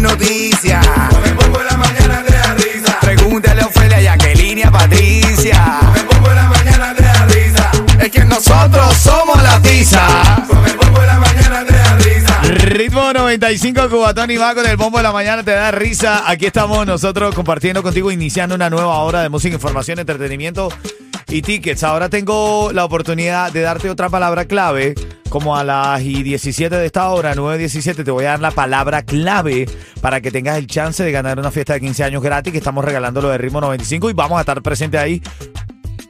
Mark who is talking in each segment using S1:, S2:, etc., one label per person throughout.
S1: y
S2: en la mañana
S1: te
S2: da risa.
S1: Pregúntale a Ofelia, y a Patricia.
S2: Con el bombo en la mañana te da risa.
S1: Es que nosotros somos la tiza.
S2: Con el bombo en la mañana te da risa.
S1: Ritmo 95 Cubatón y va con el bombo de la mañana te da risa. Aquí estamos nosotros compartiendo contigo, iniciando una nueva hora de música, información, entretenimiento y tickets. Ahora tengo la oportunidad de darte otra palabra clave. Como a las y 17 de esta hora, 9.17, te voy a dar la palabra clave para que tengas el chance de ganar una fiesta de 15 años gratis que estamos regalando lo de Ritmo 95 y vamos a estar presentes ahí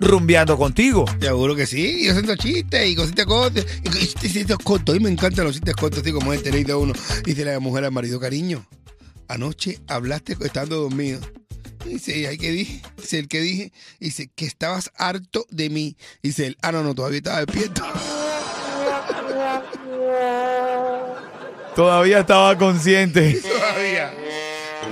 S1: rumbeando contigo.
S2: Seguro que sí, yo haciendo chistes y cositas cortas. Y chistes, cortos. Mí me encantan los chistes cortos, así como este leído uno. Dice la mujer al marido, cariño, anoche hablaste estando dormido. Dice, ¿ay qué dije? Dice, el que dije, dice, que estabas harto de mí. Dice él, ah, no, no, todavía estaba despierto.
S1: Todavía estaba consciente.
S2: todavía.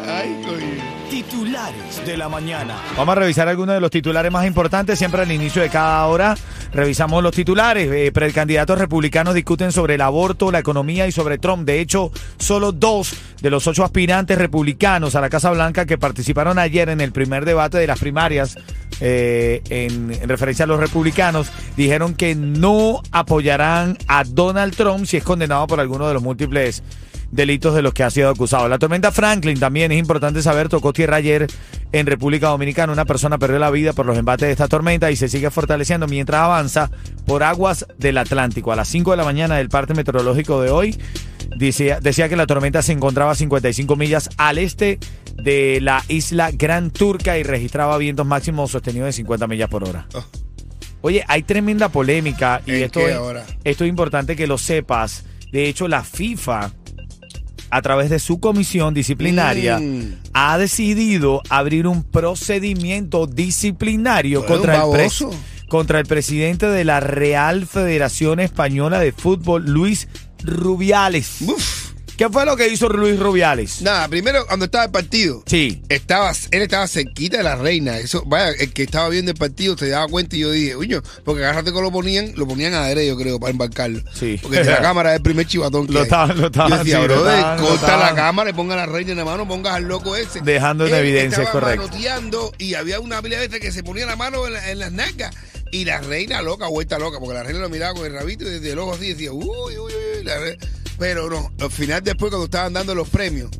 S2: Ay, coño.
S1: Titulares de la mañana. Vamos a revisar algunos de los titulares más importantes. Siempre al inicio de cada hora revisamos los titulares. Eh, precandidatos republicanos discuten sobre el aborto, la economía y sobre Trump. De hecho, solo dos de los ocho aspirantes republicanos a la Casa Blanca que participaron ayer en el primer debate de las primarias eh, en, en referencia a los republicanos dijeron que no apoyarán a Donald Trump si es condenado por alguno de los múltiples delitos de los que ha sido acusado. La tormenta Franklin también es importante saber, tocó tierra ayer en República Dominicana. Una persona perdió la vida por los embates de esta tormenta y se sigue fortaleciendo mientras avanza por aguas del Atlántico. A las 5 de la mañana del parte meteorológico de hoy decía, decía que la tormenta se encontraba a 55 millas al este de la isla Gran Turca y registraba vientos máximos sostenidos de 50 millas por hora.
S2: Oh.
S1: Oye, hay tremenda polémica y
S2: ¿En
S1: esto es,
S2: ahora?
S1: esto es importante que lo sepas. De hecho, la FIFA, a través de su comisión disciplinaria,
S2: Mm.
S1: ha decidido abrir un procedimiento disciplinario contra el, pres- contra el presidente de la Real Federación Española de Fútbol, Luis Rubiales.
S2: Uf.
S1: ¿Qué fue lo que hizo Luis Rubiales?
S2: Nada, primero cuando estaba el partido.
S1: Sí.
S2: Estaba, él estaba cerquita de la reina. Eso, vaya, el que estaba viendo el partido se daba cuenta y yo dije, uño, porque rato que lo ponían, lo ponían a derecho, yo creo, para embarcarlo.
S1: Sí.
S2: Porque la cámara es el primer chivatón que
S1: Lo
S2: hay.
S1: lo estaban,
S2: Yo decía,
S1: sí, lo estaban- lo
S2: corta la cámara y ponga a la reina en la mano, pongas al loco ese.
S1: Dejando en
S2: Él
S1: evidencia, es
S2: estaba
S1: correcto.
S2: manoteando y había una pila de veces que se ponía la mano en, la- en las nalgas. Y la reina loca, vuelta loca, porque la reina lo miraba con el rabito y desde el ojo así decía, uy, uy, uy, la re- Pero no, al final después cuando estaban dando los premios,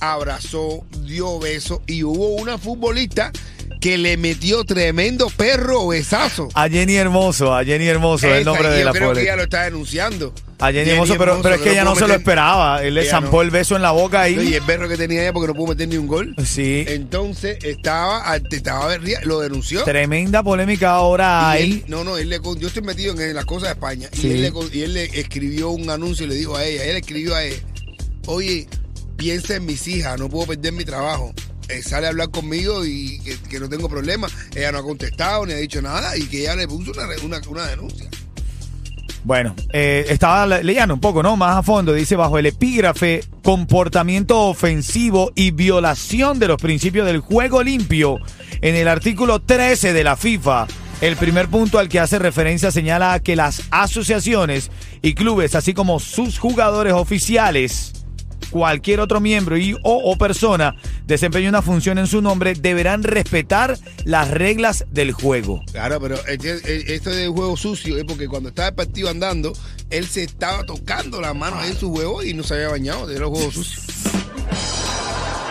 S2: abrazó, dio besos y hubo una futbolista que le metió tremendo perro besazo.
S1: A Jenny Hermoso, a Jenny Hermoso, es el
S2: Esa,
S1: nombre de
S2: yo
S1: la
S2: creo que ella lo está denunciando.
S1: A Jenny Hermoso, pero, pero es que ella no se lo esperaba. Él le
S2: Ella
S1: zampó
S2: no.
S1: el beso en la boca
S2: Y
S1: ahí.
S2: el perro que tenía ella porque no pudo meter ni un gol.
S1: Sí.
S2: Entonces estaba, estaba lo denunció.
S1: Tremenda polémica ahora
S2: Y él-
S1: ahí.
S2: no, no, él le, yo estoy metido en las cosas de España.
S1: Sí.
S2: Y, él le, y él escribió un anuncio y le dijo a ella, él escribió a ella, oye, piensa en mis hijas, no puedo perder mi trabajo. Eh, sale a hablar conmigo y que, que no tengo problema. Ella no ha contestado ni ha dicho nada y que ella le puso una, una, una denuncia.
S1: Bueno, eh, estaba le- leyendo un poco, ¿no? Más a fondo. Dice bajo el epígrafe comportamiento ofensivo y violación de los principios del juego limpio. En el artículo 13 de la FIFA, el primer punto al que hace referencia señala que las asociaciones y clubes, así como sus jugadores oficiales, cualquier otro miembro y o, o persona desempeñe una función en su nombre deberán respetar las reglas del juego.
S2: Claro, pero este- eh, esto de juego sucio es porque cuando estaba el partido andando, él se estaba tocando las manos en su juego y no se había bañado de los juegos sucios.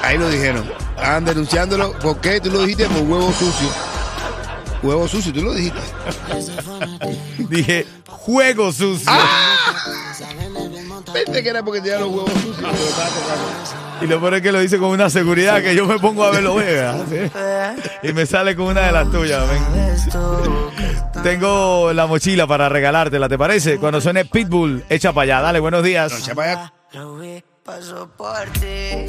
S2: Ahí lo dijeron. Estaban denunciándolo. ¿Por qué tú lo dijiste? Por huevo sucio. Huevo sucio, tú lo dijiste.
S1: Dije, juego sucio.
S2: Pensé que era porque tenía los huevos sucios, pero estaba tocando.
S1: Y lo peor es que lo dice con una seguridad que yo me pongo a verlo, vea. ¿sí? Y me sale con una de las tuyas. ven. Tengo la mochila para regalártela, ¿te parece? Cuando suene Pitbull, echa para allá. Dale, buenos días.
S2: Echa para allá.
S3: Paso por ti.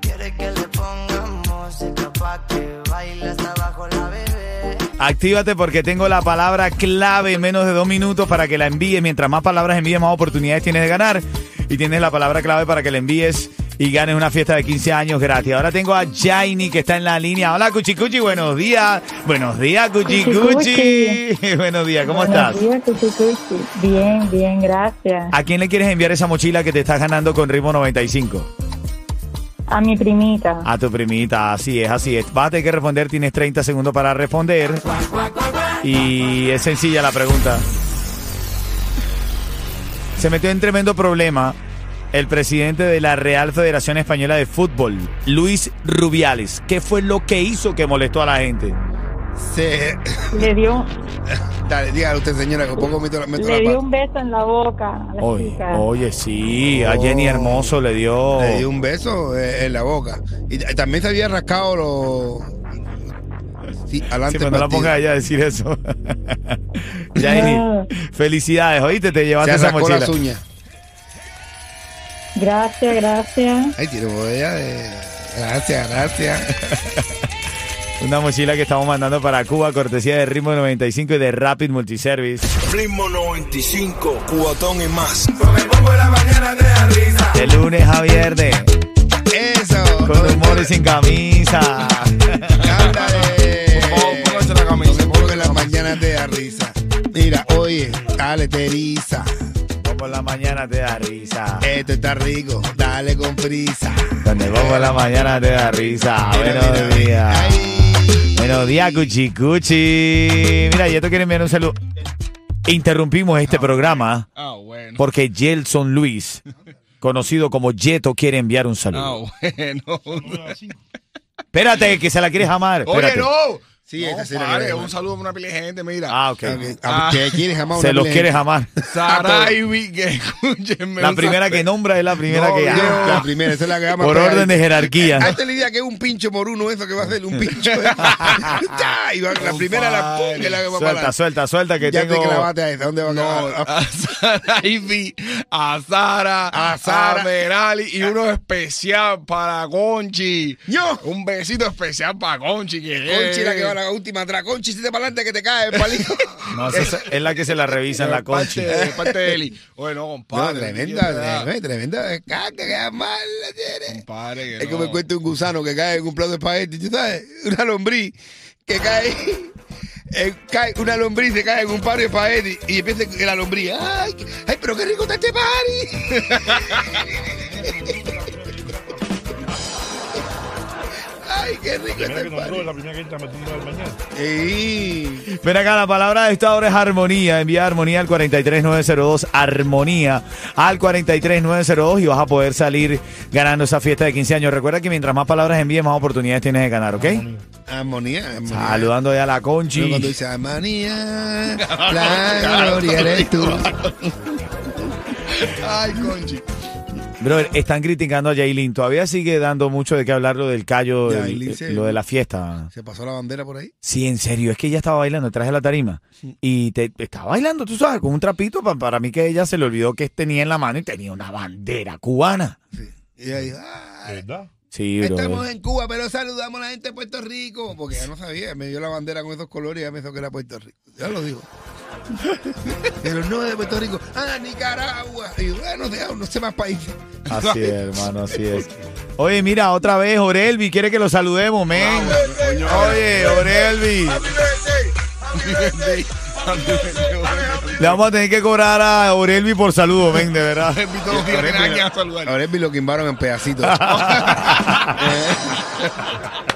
S3: Quiere que le pongamos música pa' que baile hasta abajo la bebé.
S1: Actívate porque tengo la palabra clave en menos de dos minutos para que la envíes. Mientras más palabras envíes, más oportunidades tienes de ganar. Y tienes la palabra clave para que la envíes y ganes una fiesta de 15 años gratis. Ahora tengo a Jaini que está en la línea. Hola, Cuchicuchi, buenos días. Buenos días, Cuchicuchi. buenos días, ¿cómo estás?
S4: Buenos días, Cuchicuchi. Bien, bien, gracias.
S1: ¿A quién le quieres enviar esa mochila que te estás ganando con ritmo 95?
S4: A mi primita.
S1: A tu primita, así es, así es. Vas a tener que responder, tienes 30 segundos para responder. Y es sencilla la pregunta. Se metió en tremendo problema el presidente de la Real Federación Española de Fútbol, Luis Rubiales. ¿Qué fue lo que hizo que molestó a la gente?
S2: Se...
S4: Le dio,
S2: Dale, dígale usted, señora, que un poco meto la, meto
S4: le
S2: la
S4: dio un beso en la boca a la
S1: Oye,
S4: chica.
S1: oye, sí, a Jenny Hermoso le dio...
S2: Le dio un beso eh, en la boca. Y también se había rascado los. Sí, adelante.
S1: Sí, pero no la
S2: partido.
S1: pongas a ella a decir eso. Jenny,
S4: No.
S1: felicidades, oíste, te
S2: Se
S1: llevaste esa
S2: rascó
S1: mochila.
S2: las uñas.
S4: Gracias, gracias.
S2: Ay, tiene botella de. Gracias, gracias.
S1: Una mochila que estamos mandando para Cuba, cortesía de Ritmo 95 y de Rapid Multiservice.
S5: Ritmo 95, cubatón y más.
S1: De lunes a viernes,
S2: Eso.
S1: con humor y sin camisa.
S2: Ándale.
S5: Póngase la camisa.
S2: Porque las mañanas te da risa. Mira, oye, dale, te eriza.
S1: Como la mañana te da risa.
S2: Esto está rico, dale con prisa.
S1: Donde como la mañana te da risa.
S2: Mira, mira,
S1: Buenos días. Buenos días, Cuchi Cuchi. Mira, yo te quiero enviar un saludo. Interrumpimos este programa
S5: Ah, bueno.
S1: porque Gelson Luis, conocido como Yeto, quiere enviar un saludo.
S5: Ah, bueno.
S1: Espérate, que se la quieres amar.
S5: Oye,
S1: Espérate.
S5: no.
S2: Sí,
S5: no,
S2: la
S5: pare, un saludo a una pila de gente, mira.
S1: Ah, ok.
S2: Ok, a- ¿Qué quieres jamás
S1: Se los quieres amar.
S5: Saraibi, que escúchenme.
S1: La primera que nombra es la primera
S5: No,
S1: que llama.
S2: La primera, esa es la que llama.
S1: Por orden de jerarquía.
S2: Hazte la idea que es un pincho moruno eso que va a hacer un pincho. Ya, y va- la primera la pum, que es la que va para
S1: Suelta, suelta, suelta, que
S2: Ya
S1: tengo...
S2: te clavaste a esa. ¿Dónde va a
S5: No,
S2: acabar?
S5: a Saraibi, a Sara,
S2: A Sara.
S5: a Merali y uno especial para Conchi.
S2: Yo.
S5: Un besito especial para Conchi. Que
S2: Conchi la que va a
S5: la
S2: última atrás. Conchi, si te para adelante que te cae el palito.
S1: No, esa es, la que se la revisa en la.
S5: Parte, de parte de Eli. Oye, no,
S2: No,
S5: compadre.
S2: tremenda, tremenda, tremenda caca que mal la tiene.
S5: Compadre, que
S2: Es que
S5: no.
S2: me cuenta un gusano que cae en un plato de espagueti, ¿tú sabes? Una lombriz que cae, eh, cae una lombriz se cae en un par de espagueti y empieza que la lombriz, ¡ay, ay pero qué rico está este party! ¡Ay, qué rico el party!
S6: la primera que entra metiendo al mañana.
S2: Ey.
S1: Ven acá, la palabra de esta hora es armonía. Envía armonía al 43902. Armonía al 43902 y vas a poder salir ganando esa fiesta de 15 años. Recuerda que mientras más palabras envíes, más oportunidades tienes de ganar, ¿ok?
S2: Armonía, armonía.
S1: Saludando ya a la
S2: Pero
S1: Conchi.
S2: cuando dice armonía, la gloria eres tú.
S5: Ay, Conchi.
S1: Bro, están criticando a Jailin. Todavía sigue dando mucho de qué hablar lo del callo, del-
S2: Yailin se-
S1: lo de la fiesta.
S2: ¿Se pasó la bandera por ahí?
S1: Sí, en serio, es que ella estaba bailando detrás de la tarima y te, estaba bailando, tú sabes, con un trapito. pa- para mí que ella se le olvidó que tenía en la mano y tenía una bandera cubana.
S2: Y ella dijo, "Ah,
S6: ¿Verdad?
S1: Sí, bro.
S2: Estamos en Cuba, pero saludamos a la gente de Puerto Rico. Porque ya no sabía, me dio la bandera con esos colores y ya me hizo que era Puerto Rico. Ya lo digo. Pero no es de Puerto Rico. Ah, Nicaragua. Y bueno, de- no sé más países.
S1: Así es, hermano, así es. Oye, mira, otra vez, Orelvi, quiere que lo saludemos, men. Oye, Orelvi. Le vamos a tener que cobrar a Aurelvi por saludo, ven, de verdad.
S5: Orelvi todos los días
S2: Orelvi
S5: a saludar.
S2: Orelvi lo quimbaron en pedacitos.